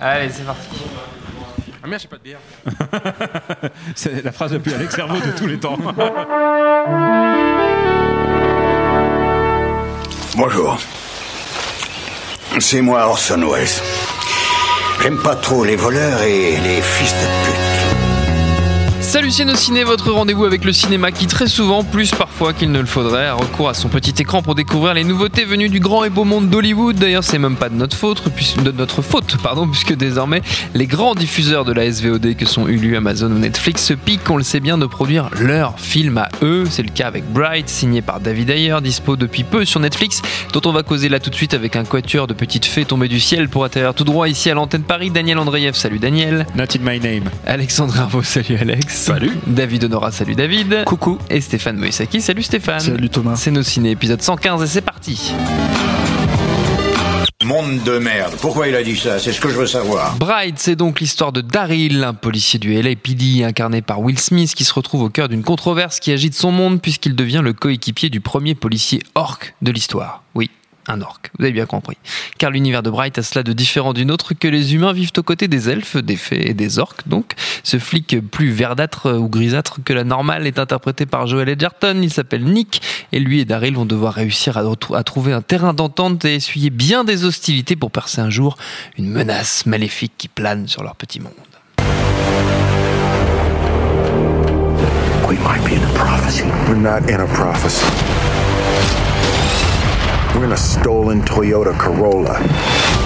Allez, c'est parti. Ah merde, j'ai pas de bière. C'est la phrase la plus Alex Servo de tous les temps. Bonjour. C'est moi Orson Welles. J'aime pas trop les voleurs et les fils de pute. Salut Ciné, votre rendez-vous avec le cinéma qui très souvent, plus parfois qu'il ne le faudrait, a recours à son petit écran pour découvrir les nouveautés venues du grand et beau monde d'Hollywood. D'ailleurs, c'est même pas de notre faute, puisque, de notre faute, pardon, puisque désormais les grands diffuseurs de la SVOD que sont Hulu, Amazon ou Netflix se piquent, on le sait bien, de produire leurs films à eux. C'est le cas avec Bright, signé par David Ayer, dispo depuis peu sur Netflix, dont on va causer là tout de suite avec un quatuor de petites fées tombées du ciel pour atterrir tout droit ici à l'antenne Paris. Daniel Andreev, salut Daniel. Not in my name. Alexandre Arvo, salut Alex. Salut. David Honora, salut David. Coucou. Et Stéphane Moïsaki, salut Stéphane. Salut Thomas. C'est nos ciné, épisode 115 et c'est parti. Monde de merde. Pourquoi il a dit ça? C'est ce que je veux savoir. Bright, c'est donc l'histoire de Daryl, un policier du LAPD incarné par Will Smith qui se retrouve au cœur d'une controverse qui agite son monde puisqu'il devient le coéquipier du premier policier orc de l'histoire. Oui, un orc, vous avez bien compris. Car l'univers de Bright a cela de différent d'une autre que les humains vivent aux côtés des elfes, des fées et des orques. Donc, ce flic plus verdâtre ou grisâtre que la normale est interprété par Joel Edgerton. Il s'appelle Nick et lui et Daryl vont devoir réussir à, trouver un terrain d'entente et essuyer bien des hostilités pour percer un jour une menace maléfique qui plane sur leur petit monde. We're in a stolen Toyota Corolla.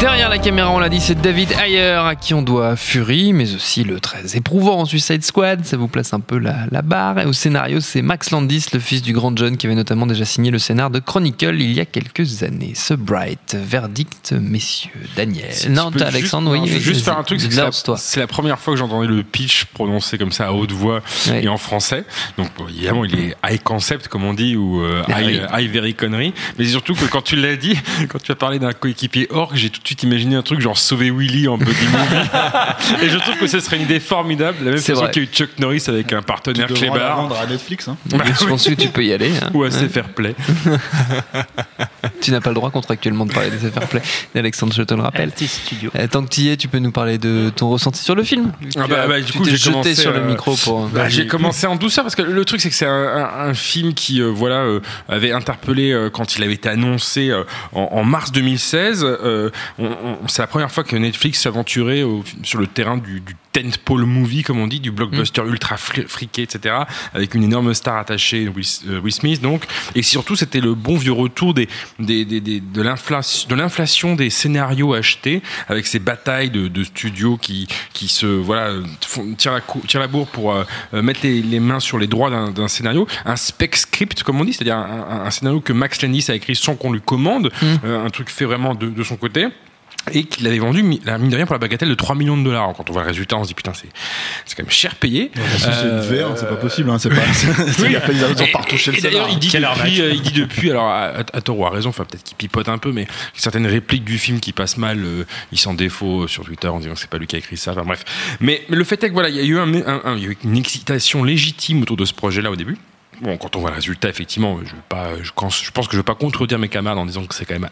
Derrière la caméra, on l'a dit, c'est David Ayer à qui on doit Fury, mais aussi le très éprouvant Suicide Squad. Ça vous place un peu la, la barre. Et au scénario, c'est Max Landis, le fils du grand John, qui avait notamment déjà signé le scénar de Chronicle il y a quelques années. Ce Bright, verdict, messieurs. Daniel. Non, peux t'as Alexandre, juste, oui. non, je oui, juste faire un truc, c'est la, la première fois que j'entendais le pitch prononcé comme ça à haute voix Ouais. et en français. Donc évidemment, il est high concept comme on dit ou euh, high, high very connery. Mais surtout que quand tu l'as dit, quand tu as parlé d'un coéquipier orc, j'ai tout de suite imaginé un truc genre sauver Willy en buddy movie. et je trouve que ce serait une idée formidable, de la même C'est façon vrai. qu'il y a eu Chuck Norris avec un partenaire Tu la clébard. vendre à Netflix. Hein. Bah Je oui. pense que tu peux y aller. hein. Ou assez fair play. Tu n'as pas le droit contractuellement de parler des fair play. Alexandre, je te le rappelle. studio. Euh, Tant que tu y es, tu peux nous parler de ton ressenti sur le film. Ah bah, bah, du tu coup, t'es j'ai jeté commencé, sur le euh, micro pour. Bah, j'ai commencé en douceur parce que le truc c'est que c'est un, un- un film qui euh, voilà euh, avait interpellé euh, quand il avait été annoncé euh, en, en mars 2016. C'est la première fois que Netflix s'aventurait sur le terrain du, du tentpole movie comme on dit, du blockbuster ultra fri- friqué, etc. Avec une énorme star attachée, Will, euh, Will Smith donc. Et surtout c'était le bon vieux retour des, des, des- des- de l'inflation de des scénarios achetés avec ces batailles de, de studios qui qui se voilà font, tirent la tirent la bourre pour euh, mettre les, les mains sur les droits d'un scénario, un spec script comme on dit, c'est-à-dire un, un- un scénario que Max Landis a écrit sans qu'on lui commande, euh, un truc fait vraiment de, de son côté. Et qu'il avait vendu, mine de rien, pour la bagatelle de 3 millions de dollars. Quand on voit le résultat, on se dit putain, c'est c'est quand même cher payé. C'est une Euh, VR, c'est pas possible. Hein, c'est pas. A pas ils ont pas retouché le d'ailleurs, il dit depuis, euh, il dit depuis, alors à, tort ou à raison, enfin peut-être qu'il pipote un peu, mais certaines répliques du film qui passent mal, euh, il s'en défaut sur Twitter en disant que c'est pas lui qui a écrit ça. Enfin bref. Mais, mais le fait est que voilà, il y a eu un- un- un- une excitation légitime autour de ce projet-là au début. Bon, quand on voit le résultat, effectivement, je, veux pas, je, pense, je pense que je vais pas contredire mes camarades en disant que c'est quand même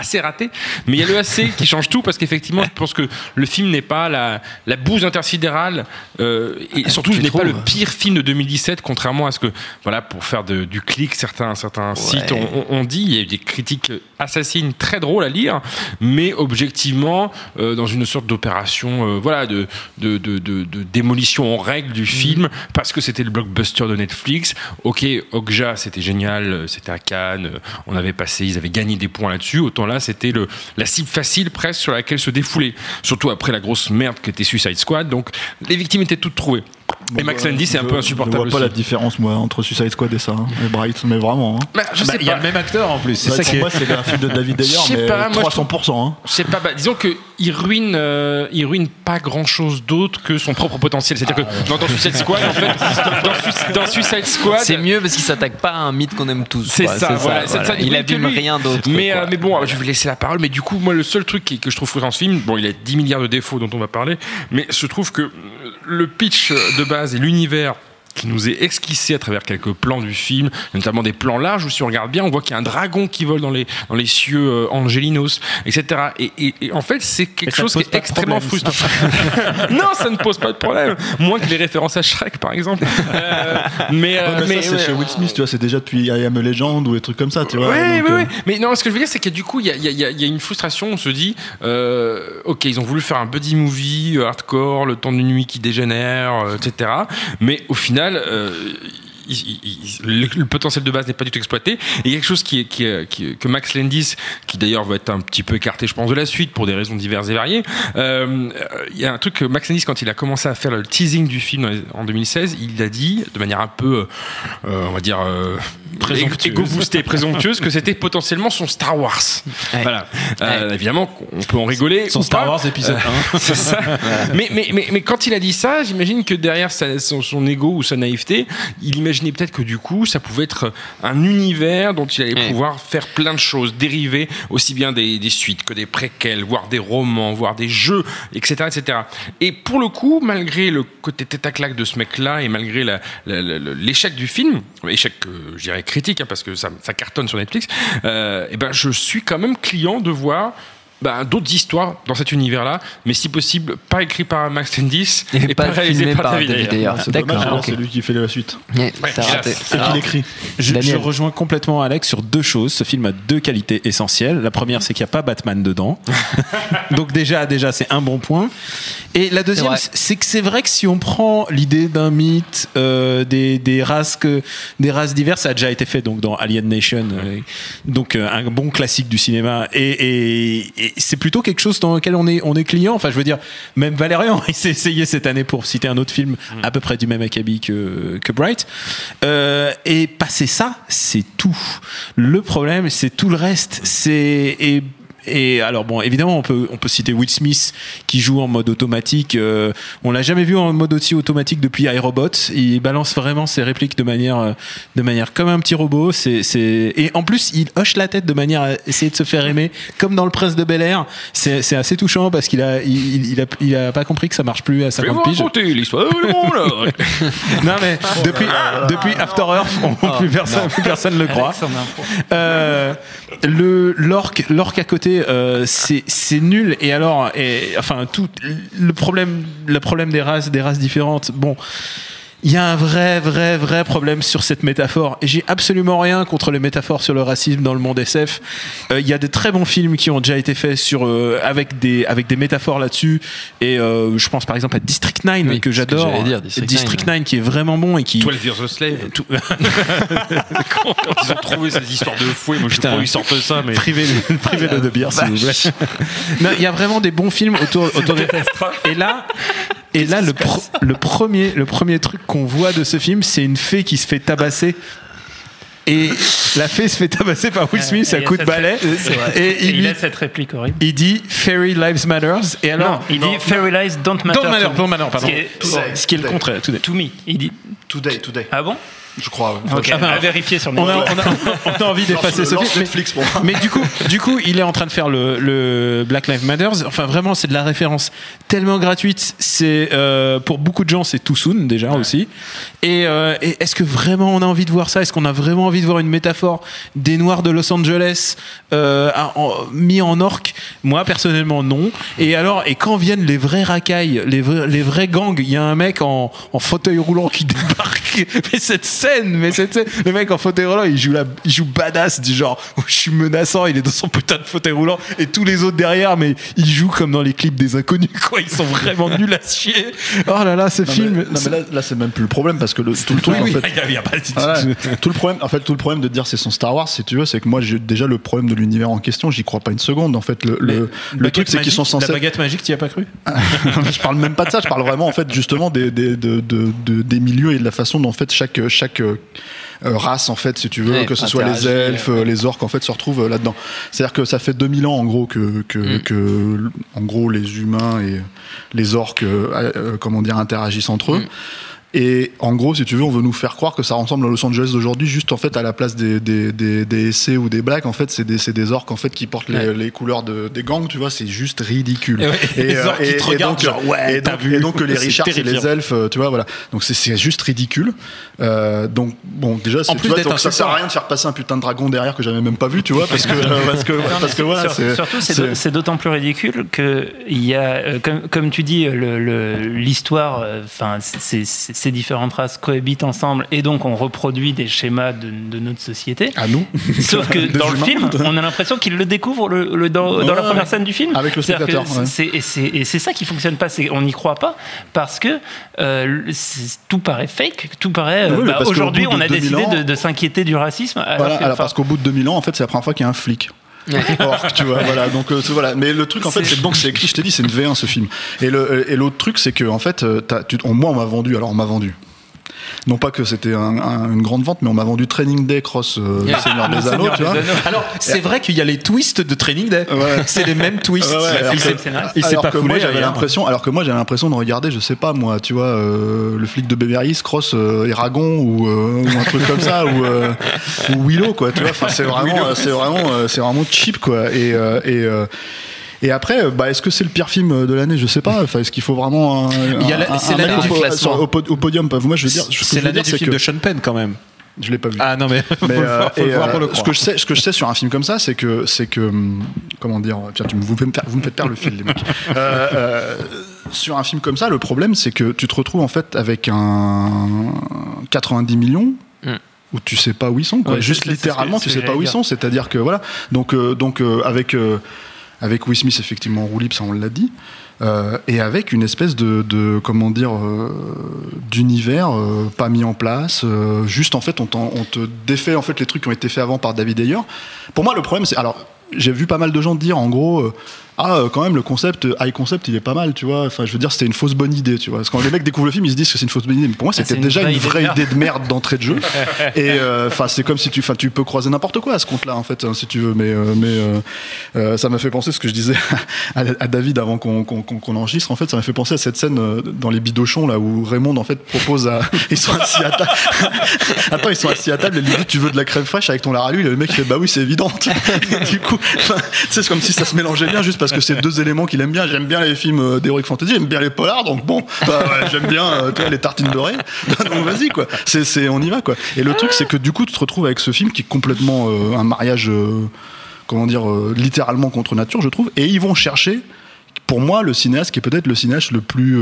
assez raté. Mais il y a le AC qui change tout parce qu'effectivement, je pense que le film n'est pas la, la bouse intersidérale euh, et surtout, ce n'est pas le pire film de 2017, contrairement à ce que, voilà, pour faire de- du clic, certains, certains sites ont, ont dit. Il y a eu des critiques assassines très drôles à lire, mais objectivement, euh, dans une sorte d'opération, euh, voilà, de, de, de, de- de démolition en règle du film parce que c'était le blockbuster de Netflix. Ok, Okja, c'était génial, c'était à Cannes, on avait passé, ils avaient gagné des points là-dessus. Autant c'était la cible facile presque sur laquelle se défouler. Surtout après la grosse merde qu'était Suicide Squad. Donc les victimes étaient toutes trouvées. Et Max Landis c'est un peu Je insupportable vois pas aussi. la différence, moi, entre Suicide Squad et ça. hein, et Bright, mais vraiment. Hein. Bah, je Bah, sais Il y a pas. le même acteur en plus. C'est Bah, ça pour qui est. moi, c'est un film de David Ayer, Je sais mais pas, moi, je 300%. Hein. Je sais pas, bah, disons que il ruine, euh, il ruine pas grand chose d'autre que son propre potentiel. C'est-à-dire Ah, que dans, dans Suicide Squad, en fait, dans, dans Suicide Squad, C'est mieux parce qu'il s'attaque pas à un mythe qu'on aime tous. C'est ça, voilà. Ça- ça ne Il abîme rien d'autre. Mais, euh, mais bon, je vais laisser la parole. Mais du coup, moi, le seul truc que je trouve frustrant dans ce film, bon, il a 10 milliards de défauts dont on va parler, mais je trouve que euh, le pitch de base et l'univers qui nous est esquissé à travers quelques plans du film, notamment des plans larges où si on regarde bien, on voit qu'il y a un dragon qui vole dans les, dans les cieux euh, angelinos, etc. Et, et- et en fait, c'est quelque chose qui pose est extrêmement frustrant. non, ça ne pose pas de problème. Moins que les références à Shrek, par exemple. Euh, mais, euh, Ouais, mais, mais- ça, c'est ouais. chez Will Smith, tu vois, c'est déjà depuis I Am a Legend ou des trucs comme ça, tu vois. Ouais, donc, ouais, euh. Mais non, ce que je veux dire, c'est que du coup, il y a, y a- il y a- il y a une frustration. On se dit, euh, ok, ils ont voulu faire un buddy movie, hardcore, le temps d'une nuit qui dégénère, euh, etc. Mais au final, euh, il- il- il- le, potentiel de base n'est pas du tout exploité. Et il y a quelque chose qui est, qui que Max Landis, qui d'ailleurs va être un petit peu écarté, je pense, de la suite pour des raisons diverses et variées. euh, Il y a un truc que Max Landis, quand il a commencé à faire le teasing du film en 2016, il a dit de manière un peu, euh, on va dire, euh, Présomptueuse. égo boostée, présomptueuse, que c'était potentiellement son Star Wars. Ouais. Voilà. Euh, évidemment, on peut en rigoler. Son Star pas. Wars épisode Euh, c'est ça. mais, mais, mais, mais quand il a dit ça, j'imagine que derrière sa- son, son ego ou sa naïveté, il imaginait peut-être que du coup, ça pouvait être un univers dont il allait Ouais. pouvoir faire plein de choses, dériver aussi bien des, des suites que des préquels, voire des romans, voire des jeux, etc., etc. Et pour le coup, malgré le côté tête à claque de ce mec-là et malgré l'échec du film, échec, euh, je dirais critique, hein, parce que ça, ça cartonne sur Netflix, euh, et ben je suis quand même client de voir ben, d'autres histoires dans cet univers-là, mais si possible, pas écrit par Max Landis Et pas filmé par David Ayer. Ayer. C'est dommage, c'est lui qui fait la suite. Ouais, Ouais, t'as hélas. raté. Et Alors, qu'il écrit. Je, rejoins complètement Alex sur deux choses. Ce film a deux qualités essentielles. La première, c'est qu'il n'y a pas Batman dedans. Donc déjà, déjà, c'est un bon point. Et la deuxième, C'est c'est que c'est vrai que si on prend l'idée d'un mythe, euh, des, des races que, des races diverses, ça a déjà été fait donc dans Alien Nation, euh, donc euh, un bon classique du cinéma. Et, et- et c'est plutôt quelque chose dans lequel on est, on est client. Enfin, je veux dire, même Valérian, il s'est essayé cette année pour citer un autre film à peu près du même acabit que, que Bright. Euh, et passer ça, c'est tout. Le problème, c'est tout le reste. C'est et et alors bon, évidemment, on peut on peut citer Will Smith qui joue en mode automatique. Euh, on l'a jamais vu en mode aussi automatique depuis iRobot. Il balance vraiment ses répliques de manière euh, de manière comme un petit robot. C'est c'est et en plus il hoche la tête de manière à essayer de se faire aimer, comme dans le Prince de Bel Air. C'est c'est assez touchant parce qu'il a il, il- il a il a pas compris que ça marche plus à Je vais 50 vous piges. l'histoire. Non mais depuis depuis After Earth, on- plus personne plus personne le croit. Euh, le l'orque l'orque à côté euh, c'est c'est nul. Et alors et, enfin tout le problème le problème des races des races différentes bon il y a un vrai, vrai, vrai problème sur cette métaphore. Et j'ai absolument rien contre les métaphores sur le racisme dans le monde SF. Euh, Il y a de très bons films qui ont déjà été faits sur euh, avec des avec des métaphores là-dessus. Et euh, je pense par exemple à District 9 Oui, que j'adore. dire, District 9, qui est vraiment bon et qui 12 Years a Slave. tout- ils ont trouvé ces histoires de fouet, moi je sais Putain. pas où ils sortent ça, mais. privé privé de bière s'il vous plaît. Il y a vraiment des bons films autour autour de Et là et là le premier le premier truc qu'on voit de ce film, c'est une fée qui se fait tabasser. Et la fée se fait tabasser par Will Smith à coup de balai. Et Et il, il a cette réplique horrible. il dit Fairy Lives Matters. Et alors non, il dit Fairy Lies don't matter. Don't matter, to me. don't matter, pardon. Ce qui est, Today. ce qui est le contraire. tout est- to me. Il dit. Today, today. Ah bon? Je crois. ouais. Ok. Ah ben, à vérifier sur On a, on, a, on a envie d'effacer ce film. mais- Netflix pour moi. Mais du coup, du coup, il est en train de faire le, le Black Lives Matter. Enfin, vraiment, c'est de la référence tellement gratuite. C'est euh, pour beaucoup de gens, c'est too soon déjà aussi. Et, euh, et est-ce que vraiment on a envie de voir ça? Est-ce qu'on a vraiment envie de voir une métaphore des Noirs de Los Angeles euh, à- en- mis en orque? Moi, personnellement, non. Et alors, et quand viennent les vrais racailles, les vrais, les vrais gangs, il y a un mec en, en fauteuil roulant qui débarque. Mais cette scène scène, mais c'est, le mec en fauteuil roulant, il joue, la, il joue badass, du genre, je suis menaçant, il est dans son putain de fauteuil roulant, et tous les autres derrière, mais il joue comme dans les clips des inconnus, quoi. Ils sont vraiment nuls à chier. Oh là là, ce Non, mais- film. non, mais là, là, c'est même plus le problème parce que le, tout le truc, Oui, en oui, fait, il y a- il y a pas de- Ah ouais. tout le problème, en fait, tout le problème de dire c'est son Star Wars, si tu veux, c'est que moi, j'ai déjà le problème de l'univers en question, j'y crois pas une seconde. En fait, le, le, truc, c'est qu'ils sont censés. La baguette magique, tu y as pas cru? Je parle même pas de ça, je parle vraiment en fait justement des, des, de- de- de- des milieux et de la façon dont en fait chaque chaque euh, euh, race en fait si tu veux Ouais, que ce soit les elfes, ouais. les orques en fait se retrouvent euh, là-dedans. C'est-à-dire que ça fait 2000 ans en gros que que, Mm. que en gros les humains et les orques euh, euh, comment dire interagissent entre eux. Mm. Et en gros, si tu veux, on veut nous faire croire que ça ressemble à Los Angeles d'aujourd'hui, juste en fait à la place des, des, des, des SC ou des blacks, en fait, c'est des, c'est des orques en fait qui portent les, Ouais. les couleurs de, des gangs, tu vois, c'est juste ridicule. Et ouais, les orques qui te regardent, donc, genre, ouais, et donc, vu. et donc que les Richards et les elfes, euh, tu vois, voilà. Donc c'est- c'est juste ridicule. Euh, donc bon, déjà, c'est- En tu plus vois, d'être donc ça sert à rien de faire passer un putain de dragon derrière que j'avais même pas vu, tu vois, parce que euh, parce que parce que voilà, Sur- c'est surtout, c'est c'est- d'au- c'est d'autant plus ridicule que il y a, euh, comme, comme tu dis, le- le- l'histoire, euh, enfin, c'est- c'est- ces différentes races cohabitent ensemble et donc on reproduit des schémas de, de notre société. à nous. Sauf que dans le film, on a l'impression qu'ils le découvrent le, le- dans, dans la première ouais. scène du film. Avec le spectateur, ouais. Et c'est ça qui fonctionne pas. On n'y croit pas parce que euh, tout paraît fake. Tout paraît. euh, Oui, bah, Aujourd'hui, on a 2000 décidé ans- de, de s'inquiéter du racisme. alors Voilà, que, alors, enfin, parce qu'au bout de 2000 ans, en fait, c'est la première fois qu'il y a un flic. Orc, tu vois, voilà. Donc euh, voilà. Mais le truc, en fait, C'est- donc c'est écrit. Je t'ai dit, c'est une V1 ce film. Et le et l'autre truc, c'est que en fait, euh, t'as- tu- on- moi, on m'a vendu. Alors, on m'a vendu. Non pas que c'était un- un- une grande vente, mais on m'a vendu Training Day Cross euh, le Seigneur des Anneaux, tu vois. Alors, c'est vrai qu'il y a les twists de Training Day. Ouais. C'est les mêmes twists. Ouais, il s'est pas que moi j'avais l'impression alors que moi j'avais l'impression de regarder je sais pas moi tu vois euh, le flic de Beverly Hills cross euh, Eragon ou, euh, ou un truc comme ça ou, ou Willow quoi tu vois enfin c'est vraiment c'est vraiment c'est vraiment cheap quoi et et et après, euh, bah, est-ce que c'est le pire film de l'année? Je sais pas. Enfin, est-ce qu'il faut vraiment un, un- c'est l'année du au, classement. sur- au, au podium Moi, je veux dire, ce C'est l'année dire, du c'est film que de Sean Penn quand même. je l'ai pas vu. Ah non mais, faut, Mais, le euh, voir, faut le et, voir euh, pour le ce que je sais, ce que je sais sur un film comme ça, c'est que c'est que hum, comment dire, tiens, tu me, vous, me faire- vous me faites perdre le fil, les mecs. Euh, euh, sur un film comme ça, le problème, c'est que tu te retrouves en fait avec un 90 millions. Mm. Où tu sais pas où ils sont, quoi. Ouais, juste c'est- c'est littéralement, tu sais pas où ils dire. sont. C'est-à-dire que voilà, donc euh, donc euh, avec euh, avec Will Smith effectivement en roue ça on l'a dit, euh, et avec une espèce de, comment dire euh, d'univers euh, pas mis en place. juste en fait, on, on te défait en fait les trucs qui ont été faits avant par David Ayer. Pour moi, le problème, c'est alors j'ai vu pas mal de gens dire en gros. Ah, euh, quand même, le concept, euh, high concept, il est pas mal, tu vois. Enfin, je veux dire, c'était une fausse bonne idée, tu vois. Parce que quand les mecs découvrent le film, ils se disent que c'est une fausse bonne idée. Mais pour moi, c'est c'était déjà vraie une vraie idée de merde d'entrée de jeu. Et euh, enfin, c'est comme si tu, enfin, tu peux croiser n'importe quoi à ce compte-là, en fait, hein, si tu veux. Mais, euh, mais euh, ça m'a fait penser ce que je disais à, à David avant qu'on qu'on enregistre. En fait, ça m'a fait penser à cette scène dans les bidochons là où Raymond en fait propose à, ils sont assis à table. Attends, ils sont assis à table et lui dit tu veux de la crème fraîche avec ton lard à l'huile? Le mec il fait bah oui c'est évident. Du coup, c'est comme si ça se mélangeait bien juste parce que c'est deux éléments qu'il aime bien. J'aime bien les films euh, d'heroic fantasy, j'aime bien les polars, donc bon, bah, j'aime bien euh, les tartines dorées. donc vas-y quoi. On y va quoi. Et le truc c'est que du coup tu te retrouves avec ce film qui est complètement euh, un mariage, comment dire, littéralement contre nature, je trouve. Et ils vont chercher, pour moi, le cinéaste qui est peut-être le cinéaste le plus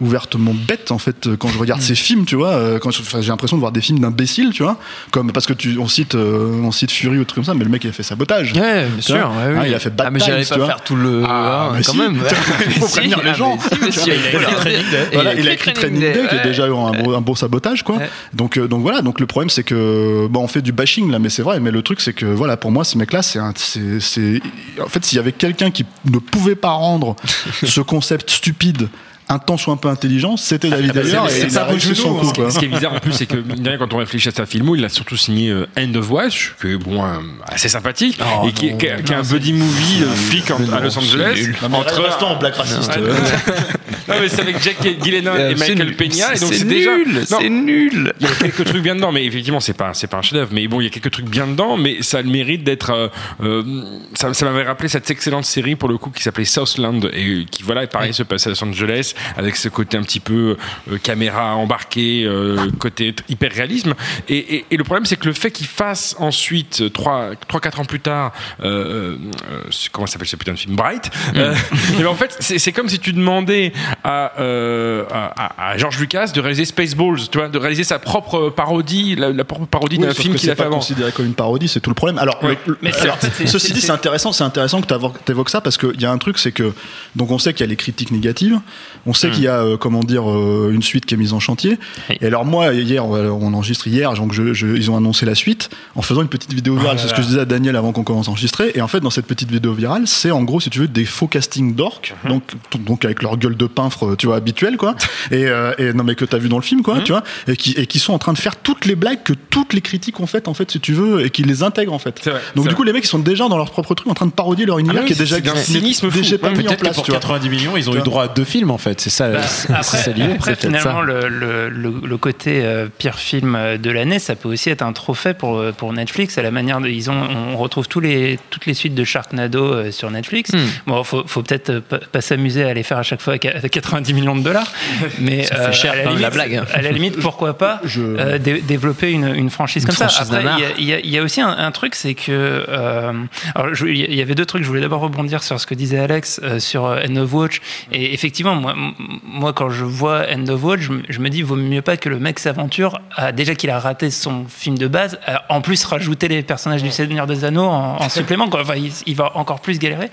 ouvertement bête en fait quand je regarde ces films tu vois euh, quand j'ai l'impression de voir des films d'imbéciles tu vois comme parce que tu on cite euh, on cite Fury ou truc comme ça mais le mec il a fait sabotage Ouais, bien sûr. vois ouais, oui. Ah, il a fait Bad Ah, mais j'allais pas vois. faire tout le. Ah, hein, quand si. même. Il faut prévenir les ah, gens. Il a écrit Training Day. Qui est déjà un beau, un beau sabotage, quoi. Donc, euh, donc voilà. Donc le problème, c'est que bon, on fait du bashing là, mais c'est vrai. Mais le truc, c'est que voilà, pour moi, ce un, c'est, c'est, en fait, s'il y avait quelqu'un qui ne pouvait pas rendre ce concept stupide intense ou un peu intelligent, c'était David bah, Ayer. c'est il ça au son coup, hein. quoi. Ce qui est bizarre en plus, c'est que quand on réfléchit à sa filmo, il a surtout signé euh, End of Watch, qui est bon, euh, assez sympathique, Oh, et qui, est- qui est- qui est un buddy movie euh, flic en- à Los Angeles. Non, mais entre restons en black raciste. Ouais. non, mais c'est avec Jack Gyllenhaal Euh, et Michael. Peña, et donc C'est déjà. c'est nul. il y a quelques trucs bien dedans, mais effectivement, c'est pas, c'est pas un chef-d'œuvre. Mais bon, il y a quelques trucs bien dedans, mais ça a le mérite d'être. euh, euh, ça ça m'avait rappelé cette excellente série pour le coup qui s'appelait Southland et qui, voilà, pareil, se passe à Los Angeles avec ce côté un petit peu euh, caméra embarquée, euh, côté hyper réalisme. Et, et- et le problème, c'est que le fait qu'il fasse ensuite, 3-4 ans plus tard, euh, euh, euh, comment s'appelle ce putain de film? Bright, euh, et ben, en fait, c'est c'est comme si tu demandais à, euh, à, George Lucas de réaliser Spaceballs, tu vois, de réaliser sa propre parodie, la, la propre parodie Oui, d'un film qu'il a c'est fait pas avant. considéré comme une parodie, c'est tout le problème. Alors, Ouais. le- le- Mais c'est- alors, en fait, c'est- ceci c'est- dit, c'est- c'est intéressant, c'est intéressant que tu évoques ça parce qu'il y a un truc, c'est que donc on sait qu'il y a les critiques négatives, on sait qu'il y a euh, comment dire euh, une suite qui est mise en chantier. Oui. Et alors moi hier, on on enregistre hier, donc je, je- ils ont annoncé la suite en faisant une petite vidéo virale. c'est ce que je disais à Daniel avant qu'on commence à enregistrer. Et en fait, dans cette petite vidéo virale, c'est en gros, si tu veux, des faux castings d'orques, donc donc avec leur gueule de pinfre, tu vois, habituelle quoi. Et, euh, et non mais que t'as vu dans le film quoi, tu vois, et qui et qui sont en train de faire toutes les blagues que toutes les critiques ont faites en fait, si tu veux, et qui les intègrent en fait. C'est vrai, Donc du coup, les mecs ils sont déjà dans leur propre truc en train de parodier leur univers oui, qui est déjà c'est d'un cynisme fou. déjà pas Ouais, mis en Peut-être que place. pour tu vois. 90 millions, ils ont eu droit à deux films en fait. C'est ça, Bah, après, ça l'idée. après, finalement, ça. le, le, le- le côté euh, pire film de l'année, ça peut aussi être un trophée pour, euh, pour Netflix. À la manière de, ils ont, on retrouve tous les, toutes les suites de Sharknado euh, sur Netflix. Hmm. Bon, faut, faut peut-être pas, s'amuser à les faire à chaque fois avec, avec 90 millions de dollars, mais Ça fait cher à la limite, la blague. à la limite, pourquoi pas Je- euh, dé- développer une, une franchise Une comme ça. Après, il y a- il y, a- il y a aussi un, un truc, c'est que euh, il y avait deux trucs. Je voulais d'abord rebondir sur ce que disait Alex euh, sur End of Watch. Et effectivement, moi, moi, quand je vois End of Watch, je, me- dis, vaut mieux pas que le mec s'aventure. Déjà qu'il a raté son film de base, en plus rajouter les personnages du Seigneur des Anneaux en, en supplément. Enfin, il, il va encore plus galérer.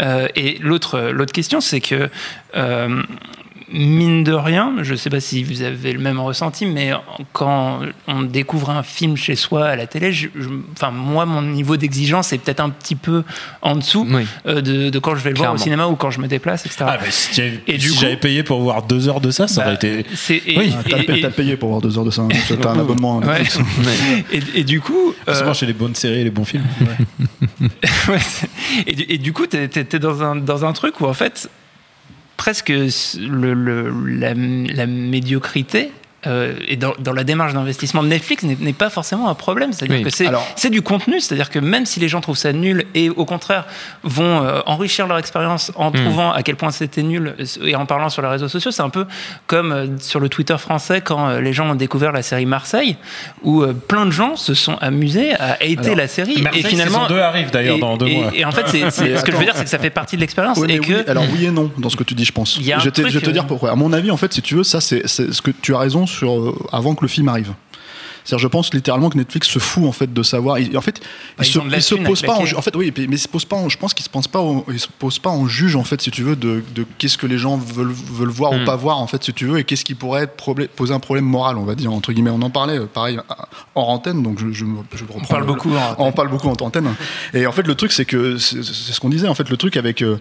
Euh, et l'autre, l'autre question, c'est que euh, mine de rien, je ne sais pas si vous avez le même ressenti, mais quand on découvre un film chez soi à la télé, je- je- enfin moi, mon niveau d'exigence est peut-être un petit peu en dessous Oui. euh, de, de quand je vais le voir au cinéma ou quand je me déplace, etc. Ah, bah, si j'avais- Et du si coup- j'avais payé pour voir deux heures de ça, ça Bah, aurait été. c'est- et- Oui. Ah, T'as et- payé- et- t'as payé pour voir deux heures de ça. hein. T'as un abonnement. Ouais. Netflix. et, et du coup, euh, Forcément, chez les bonnes séries et les bons films. Ouais, et, du- et du coup, tu es, dans, un, dans un truc où, en fait, presque le, le- la, la médiocrité. Euh, et dans, dans la démarche d'investissement de Netflix n'est pas forcément un problème. C'est-à-dire Oui. que c'est Alors- c'est du contenu. C'est-à-dire que même si les gens trouvent ça nul et au contraire vont euh, enrichir leur expérience en trouvant à quel point c'était nul euh, et en parlant sur les réseaux sociaux, c'est un peu comme euh, sur le Twitter français quand euh, les gens ont découvert la série Marseille, où euh, plein de gens se sont amusés à hater Alors, la série. Marseille, et finalement, saison 2 arrive, d'ailleurs, dans deux et- mois. Et en fait, ce que je veux dire, c'est que ça fait partie de l'expérience et que. oui, alors oui et non dans ce que tu dis, je pense. Il y a un je, vais te- truc, je vais te dire pourquoi. À mon avis, en fait, si tu veux, ça c'est ce que tu as raison euh, avant que le film arrive. C'est-à-dire, je pense littéralement que Netflix se fout en fait de savoir. en fait, Bah, il ils se, ont de la il se pas. En, ju- en fait, oui, mais il se pose pas. en- je pense qu'il se pense pas. au- il se pose pas en juge en fait, si tu veux, de, de qu'est-ce que les gens veulent, veulent voir Hmm. ou pas voir en fait, si tu veux, et qu'est-ce qui pourrait être problé- poser un problème moral, on va dire entre guillemets. On en parlait, euh, pareil, hors antenne, donc je, je, je reprends On parle le- beaucoup en on parle beaucoup en antenne. Et en fait, le truc, c'est que c'est c'est ce qu'on disait. En fait, le truc avec euh,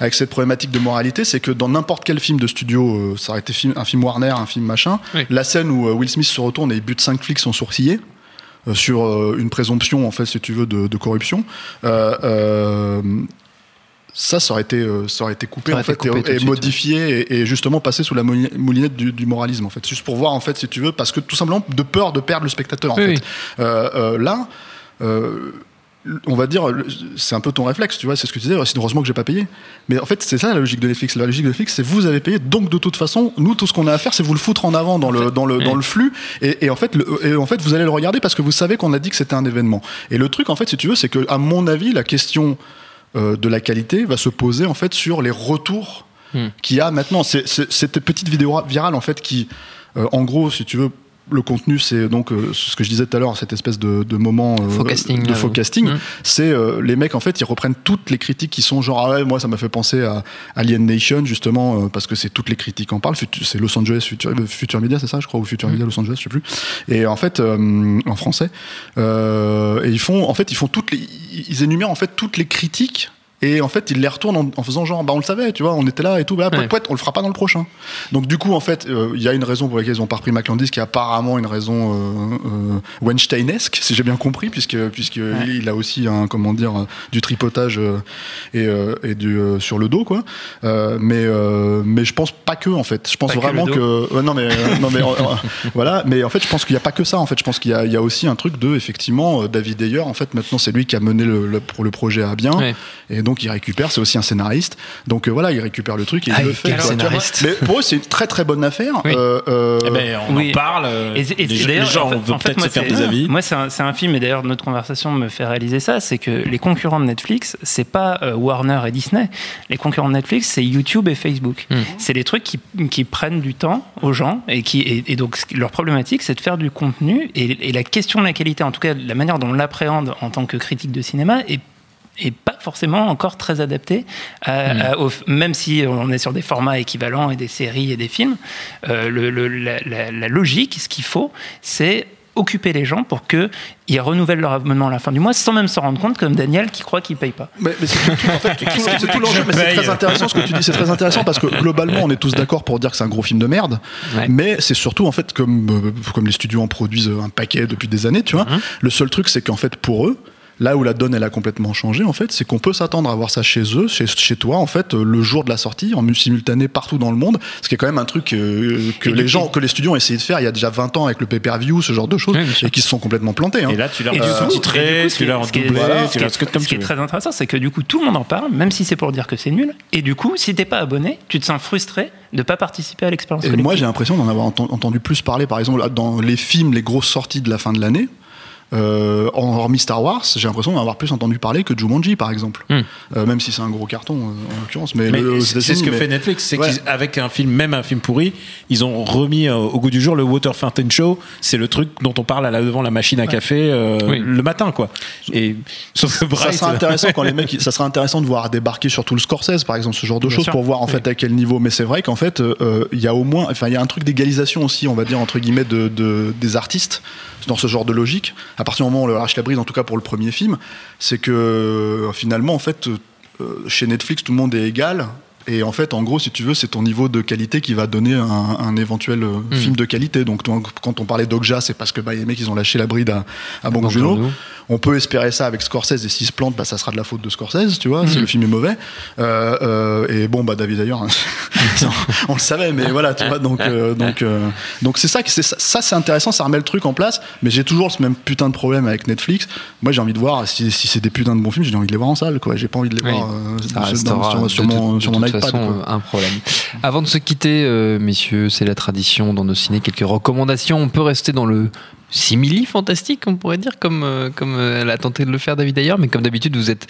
avec cette problématique de moralité, c'est que dans n'importe quel film de studio, euh, ça aurait été film- un film Warner, un film machin, Oui. la scène où euh, Will Smith se retourne et il bute cinq flics sans sourciller. euh, sur euh, une présomption en fait si tu veux de, de corruption euh, ça, ça aurait été, ça aurait été coupé, aurait en fait, coupé et, modifié et, et justement passé sous la mouli- moulinette du, du moralisme, en fait. Juste pour voir, en fait, si tu veux, parce que tout simplement de peur de perdre le spectateur, en Oui, fait. oui. Là, on va dire, c'est un peu ton réflexe, tu vois, c'est ce que tu disais, c'est heureusement que j'ai pas payé. Mais en fait, c'est ça la logique de Netflix. La logique de Netflix, c'est vous avez payé, donc de toute façon, nous, tout ce qu'on a à faire, c'est vous le foutre en avant dans le, dans le, dans le flux. Et, et en fait, le- et en fait, vous allez le regarder parce que vous savez qu'on a dit que c'était un événement. Et le truc, en fait, si tu veux, c'est que, à mon avis, la question euh, de la qualité va se poser, en fait, sur les retours Hmm. qu'il y a maintenant. C'est c'est- cette petite vidéo virale, en fait, qui, euh, en gros, si tu veux, le contenu, c'est donc euh, ce que je disais tout à l'heure, cette espèce de, de moment euh, Faux casting, de là, faux oui. casting. Mm. C'est euh, les mecs en fait, ils reprennent toutes les critiques qui sont genre ah ouais, moi ça m'a fait penser à Alien Nation justement parce que c'est toutes les critiques en parlent. C'est Los Angeles Future, Future Media, c'est ça, je crois, ou Future Media Los Angeles, je sais plus. Et en fait, en français, et ils font en fait, ils font toutes les, ils énumèrent en fait toutes les critiques. Et en fait, ils les retournent en, en faisant genre, bah on le savait, tu vois, on était là et tout, bah Ouais. on le fera pas dans le prochain. Donc du coup, en fait, euh, il y a une raison pour laquelle ils ont pas repris McLandis, qui est apparemment une raison euh, euh, Weinsteinesque, si j'ai bien compris, puisque puisque il a aussi un comment dire euh, du tripotage euh, et, euh, et du euh, sur le dos, quoi. Euh, mais euh, mais je pense pas que en fait. Je pense Pas que vraiment que, ouais, non mais euh, non mais euh, euh, voilà. Mais en fait, je pense qu'il y a pas que ça. En fait, je pense qu'il y a il y a aussi un truc de effectivement euh, David Ayer. En fait, maintenant c'est lui qui a mené le, le, pour le projet à bien. Ouais. Et donc donc il récupère, c'est aussi un scénariste. Donc euh, voilà, il récupère le truc et Ah, il le fait. scénariste. Mais pour eux, c'est une très très bonne affaire. Oui. Euh, euh, Eh ben, on Oui. en parle. Et, les, gens en fait- fait, peut-être se faire des avis. Moi, c'est un, film, et d'ailleurs, notre conversation me fait réaliser ça c'est que les concurrents de Netflix, c'est pas euh, Warner et Disney. Les concurrents de Netflix, c'est YouTube et Facebook. Hmm. C'est des trucs qui, qui prennent du temps aux gens, et, qui, et, et donc, leur problématique, c'est de faire du contenu. Et, et la question de la qualité, en tout cas, la manière dont on l'appréhende en tant que critique de cinéma, est et pas forcément encore très adapté, à- Hmm. à- au- même si on est sur des formats équivalents et des séries et des films. euh, le- le- la, la- la logique, ce qu'il faut, c'est occuper les gens pour qu'ils renouvellent leur abonnement à la fin du mois sans même se rendre compte, comme Daniel qui croit qu'il paye pas. Mais, mais c'est tout, en fait, tout- c'est tout l'enjeu, Je mais c'est très intéressant ce que tu dis, c'est très intéressant parce que globalement on est tous d'accord pour dire que c'est un gros film de merde, Ouais. mais c'est surtout en fait comme, euh, comme les studios en produisent un paquet depuis des années, tu vois, Mhm. le seul truc c'est qu'en fait pour eux, Là où la donne elle a complètement changé en fait, c'est qu'on peut s'attendre à voir ça chez eux, chez, chez toi en fait, euh, le jour de la sortie, en mu- simultané partout dans le monde, ce qui est quand même un truc euh, que Et les gens, que les studios ont essayé de faire il y a déjà 20 ans avec le pay-per-view, ce genre de choses, Oui, et qui se sont complètement plantés. hein. Et là, tu l'as sous-titré, tu qui l'as est- en ce qui est- doublé, voilà, ce tu qui l'as est- comme Ce qui très intéressant, c'est que du coup, tout le monde en parle, même si c'est pour dire que c'est nul. Et du coup, si t'es pas abonné, tu te sens frustré de pas participer à l'expérience Et moi, j'ai l'impression d'en avoir enten- entendu plus parler, par exemple, dans les films, les grosses sorties de la fin de l'année. Euh, en hormis Star Wars, j'ai l'impression d'en avoir plus entendu parler que Jumanji, par exemple. Hmm. Euh, même si c'est un gros carton, euh, en l'occurrence. Mais, c'est ce que mais- fait Netflix, c'est Ouais. qu'avec un film, même un film pourri, ils ont remis euh, au goût du jour le Water Fountain Show. C'est le truc dont on parle à la, devant la machine à café euh, Oui. le matin, quoi. Et sauf que Ça sera intéressant quand les mecs, ça sera intéressant de voir débarquer sur tout le Scorsese, par exemple, ce genre de choses pour voir en fait à quel niveau. Mais c'est vrai qu'en fait, euh, il y a au moins, enfin, il y a un truc d'égalisation aussi, on va dire entre guillemets, de, de- des artistes dans ce genre de logique. À partir du moment où on leur lâche la bride, en tout cas pour le premier film, c'est que euh, finalement, en fait, euh, chez Netflix, tout le monde est égal. Et en fait, en gros, si tu veux, c'est ton niveau de qualité qui va donner un, un éventuel euh, Mm. film de qualité. Donc, quand on parlait d'Okja, c'est parce que bah, les mecs, ils ont lâché la bride à, à Bong Joon-ho. On peut espérer ça avec Scorsese, et s'il se plante, bah, ça sera de la faute de Scorsese, tu vois, si le film est mauvais. Euh, euh, et bon, bah, David d'ailleurs, on, on le savait, mais voilà, tu vois, donc euh, donc donc c'est ça, c'est ça, ça, c'est intéressant, ça remet le truc en place. Mais j'ai toujours ce même putain de problème avec Netflix. Moi, j'ai envie de voir si, si c'est des putains de bons films, j'ai envie de les voir en salle, quoi. J'ai pas envie de les Oui. voir euh, restera sur, mon, toute- sur de mon toute iPad. façon, un problème. Avant de se quitter, euh, messieurs, c'est la tradition dans nos ciné, quelques recommandations. On peut rester dans le simili fantastique, on pourrait dire, comme, euh, comme euh, elle a tenté de le faire David d'ailleurs, mais comme d'habitude, vous êtes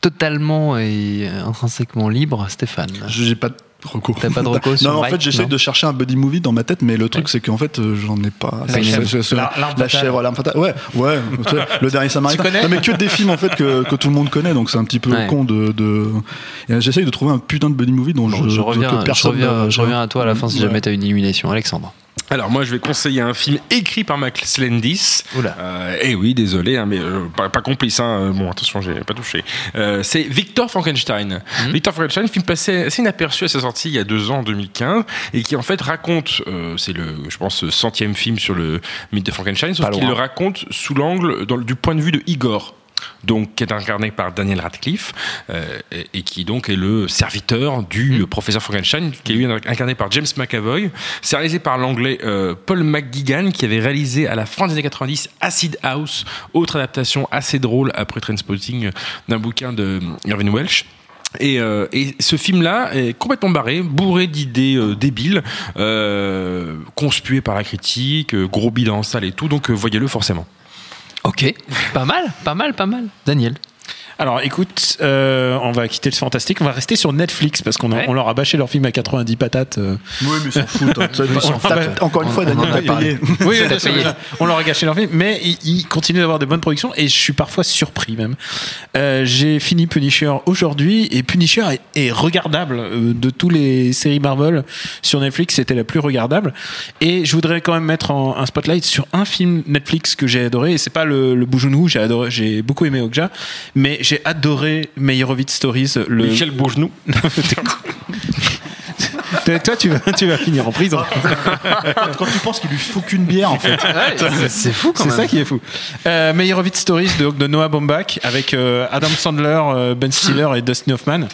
totalement et euh, intrinsèquement libre, Stéphane. J'ai pas de recours. T'as pas de recours Non, en fait, j'essaie de chercher un buddy movie dans ma tête, mais le truc, c'est qu'en fait, j'en ai pas. La C'est- chèvre. La- l'arme La fatale. chèvre, l'arme fatale. Ouais, ouais. le dernier Samaritain. Non, mais que des films, en fait, que, que tout le monde connaît, donc c'est un petit peu Ouais. con de. de... Et J'essaye de trouver un putain de buddy movie dont Bon, je, je, que reviens, je, personne reviens, n'a- je reviens à toi à la fin si Ouais. jamais t'as une illumination. Alexandre. Alors moi je vais conseiller un film écrit par Max Landis. Oula. Euh, eh oui, désolé, hein, mais euh, pas, pas complice. Hein. Euh, Bon, attention, j'ai pas touché. Euh, c'est Victor Frankenstein. Victor Frankenstein, film passé assez inaperçu à sa sortie il y a deux ans, en 2015, et qui en fait raconte, euh, c'est le, je pense, centième film sur le mythe de Frankenstein, sauf qu'il le raconte sous l'angle, du point de vue de Igor. Donc, qui est incarné par Daniel Radcliffe euh, et, et qui donc est le serviteur du professeur Frankenstein, qui est lui incarné par James McAvoy. C'est réalisé par l'anglais euh, Paul McGuigan, qui avait réalisé à la fin des années 90 Acid House, autre adaptation assez drôle après Trainspotting euh, d'un bouquin de Irving Welsh. Et, euh, et ce film-là est complètement barré, bourré d'idées euh, débiles, euh, conspué par la critique, gros bide en salle et tout, donc voyez-le forcément. Ok, pas mal, pas mal, pas mal. Daniel. Alors écoute, euh, on va quitter le fantastique, on va rester sur Netflix parce qu'on a- Ouais. on leur a bâché leur film à 90 patates. euh. Oui, mais ils s'en foutent. hein. Encore une fois, On- Daniel a parlé. payé. Oui, T'as bien sûr, sûr. on leur a gâché leur film, mais ils, ils continuent d'avoir de bonnes productions et je suis parfois surpris même. Euh, J'ai fini Punisher aujourd'hui et Punisher est, est regardable euh, de tous les séries Marvel sur Netflix, c'était la plus regardable. Et je voudrais quand même mettre en- un spotlight sur un film Netflix que j'ai adoré et c'est pas le, le Boujounou, j'ai adoré, j'ai beaucoup aimé Okja, mais j'ai adoré Meyerowitz Stories. Le... Michel Bourgenou. Toi, tu vas, tu vas finir en prison. Quand tu penses qu'il lui faut qu'une bière, en fait. c'est fou quand C'est même. ça qui est fou. Euh, Meyerowitz Stories de, de Noah Baumbach avec euh, Adam Sandler, euh, Ben Stiller et Dustin Hoffman.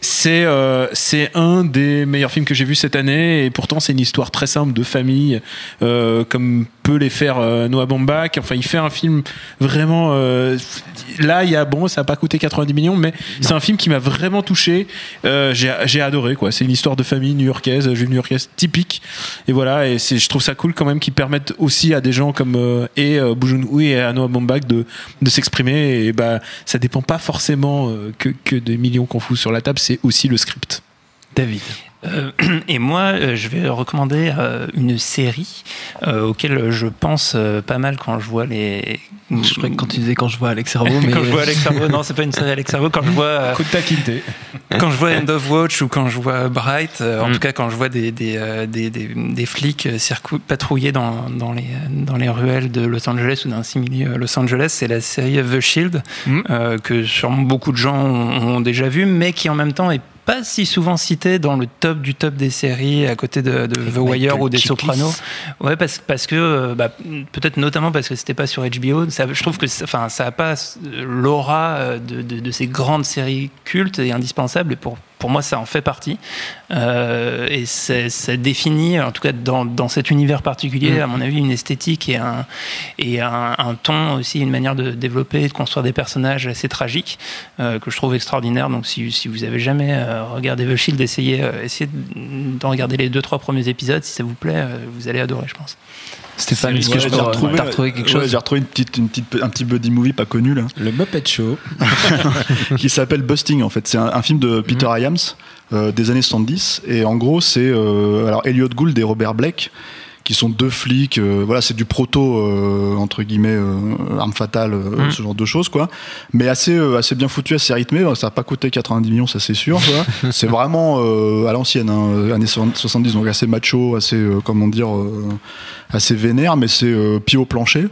C'est euh, c'est un des meilleurs films que j'ai vu cette année et pourtant c'est une histoire très simple de famille euh, comme peut les faire euh, Noah Baumbach. Enfin, il fait un film vraiment. euh, là, il y a bon, ça a pas coûté 90 millions, mais c'est un film qui m'a vraiment touché. Euh, j'ai adoré quoi. C'est une histoire de famille new-yorkaise, juive new-yorkaise typique. Et voilà, et je trouve ça cool quand même qu'ils permettent aussi à des gens comme euh, et euh, Joon-ho et à Noah Baumbach de de s'exprimer. Et bah, ça dépend pas forcément euh, que que des millions qu'on fout sur la table. C'est aussi le script. David. Euh, et moi, euh, je vais recommander euh, une série euh, auquel je pense euh, pas mal quand je vois les. Je crois que quand tu disais quand je vois Alex Servo, mais quand je vois Alex Servo, non, c'est pas une série Alex Servo. Quand je vois, euh, Kunta Kinte. quand je vois End of Watch ou quand je vois Bright, euh, en Mm. tout cas quand je vois des, des, euh, des, des, des flics patrouiller dans, dans, les, dans les ruelles de Los Angeles ou d'un simili Los Angeles, c'est la série The Shield, Mm. euh, que sûrement beaucoup de gens ont, ont déjà vu, mais qui en même temps est pas si souvent citée dans le top du top des séries à côté de, de The Wire ou des Sopranos. Ouais, parce, parce que euh, bah, peut-être notamment parce que c'était pas sur HBO. Ça, je trouve que ça- enfin ça a pas l'aura euh, de, de, de ces grandes séries cultes et indispensables. Et pour pour moi, ça en fait partie. Euh, et c'est- ça définit, en tout cas dans, dans cet univers particulier, Mm. à mon avis, une esthétique et un et un, un ton aussi, une manière de développer et de construire des personnages assez tragiques euh, que je trouve extraordinaire. Donc, si, si vous avez jamais euh, regardé The Shield, essayez, euh, essayez d'en regarder les deux trois premiers épisodes. Si ça vous plaît, euh, vous allez adorer, je pense. Stéphane, est-ce que je peux retrouvé, quelque ouais, chose j'ai retrouvé une petite, une petite, un petit buddy movie pas connu là, Le Muppet Show. qui s'appelle Busting en fait. C'est un, un film de Peter Iams euh, des années 70 et en gros c'est euh, alors Elliot Gould et Robert Blake qui sont deux flics. euh, voilà, c'est du proto euh, entre guillemets euh, arme fatale, Mm. ce genre de choses quoi. Mais assez euh, assez bien foutu, assez rythmé. Ça n'a pas coûté 90 millions, ça c'est sûr. c'est vraiment euh, à l'ancienne, hein, années 70, donc assez macho, assez euh, comment dire, euh, assez vénère, mais c'est euh, pied au plancher.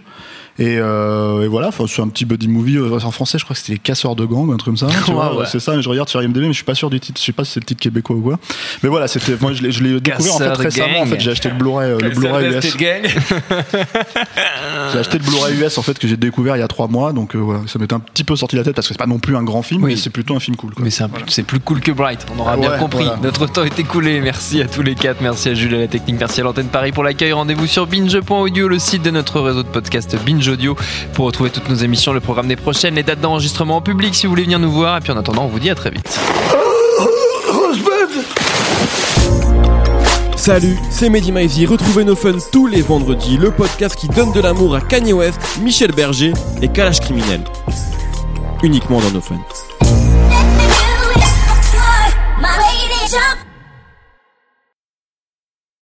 Et, euh, et voilà, c'est un petit buddy movie euh, en français. Je crois que c'était les casseurs de gangs, un truc comme ça. tu vois, Ouais, ouais. C'est ça. Je regarde sur IMDb, mais je suis pas sûr du titre. Je sais pas si c'est le titre québécois ou quoi. Mais voilà, c'était. Moi, je l'ai découvert en fait récemment. En gang. fait, j'ai acheté le Blu-ray, euh, le Blu-ray US. J'ai acheté le Blu-ray US en fait que j'ai découvert il y a trois mois. Donc euh, voilà, ça m'était un petit peu sorti de la tête parce que c'est pas non plus un grand film, Oui. mais c'est plutôt un film cool. Quoi. Mais c'est plus cool que Bright, on aura Ah bien ouais, compris. voilà. Notre temps est écoulé. Merci à tous les quatre. Merci à Jules à la technique. Merci à l'antenne Paris pour l'accueil. Rendez-vous sur binge.audio, le site de notre réseau de podcast Audio, pour retrouver toutes nos émissions, le programme des prochaines, les dates d'enregistrement en public si vous voulez venir nous voir. Et puis en attendant, on vous dit à très vite. Salut, c'est Mehdi Maizy. Retrouvez nos fun tous les vendredis, le podcast qui donne de l'amour à Kanye West, Michel Berger et Kalash Criminel. Uniquement dans nos fun.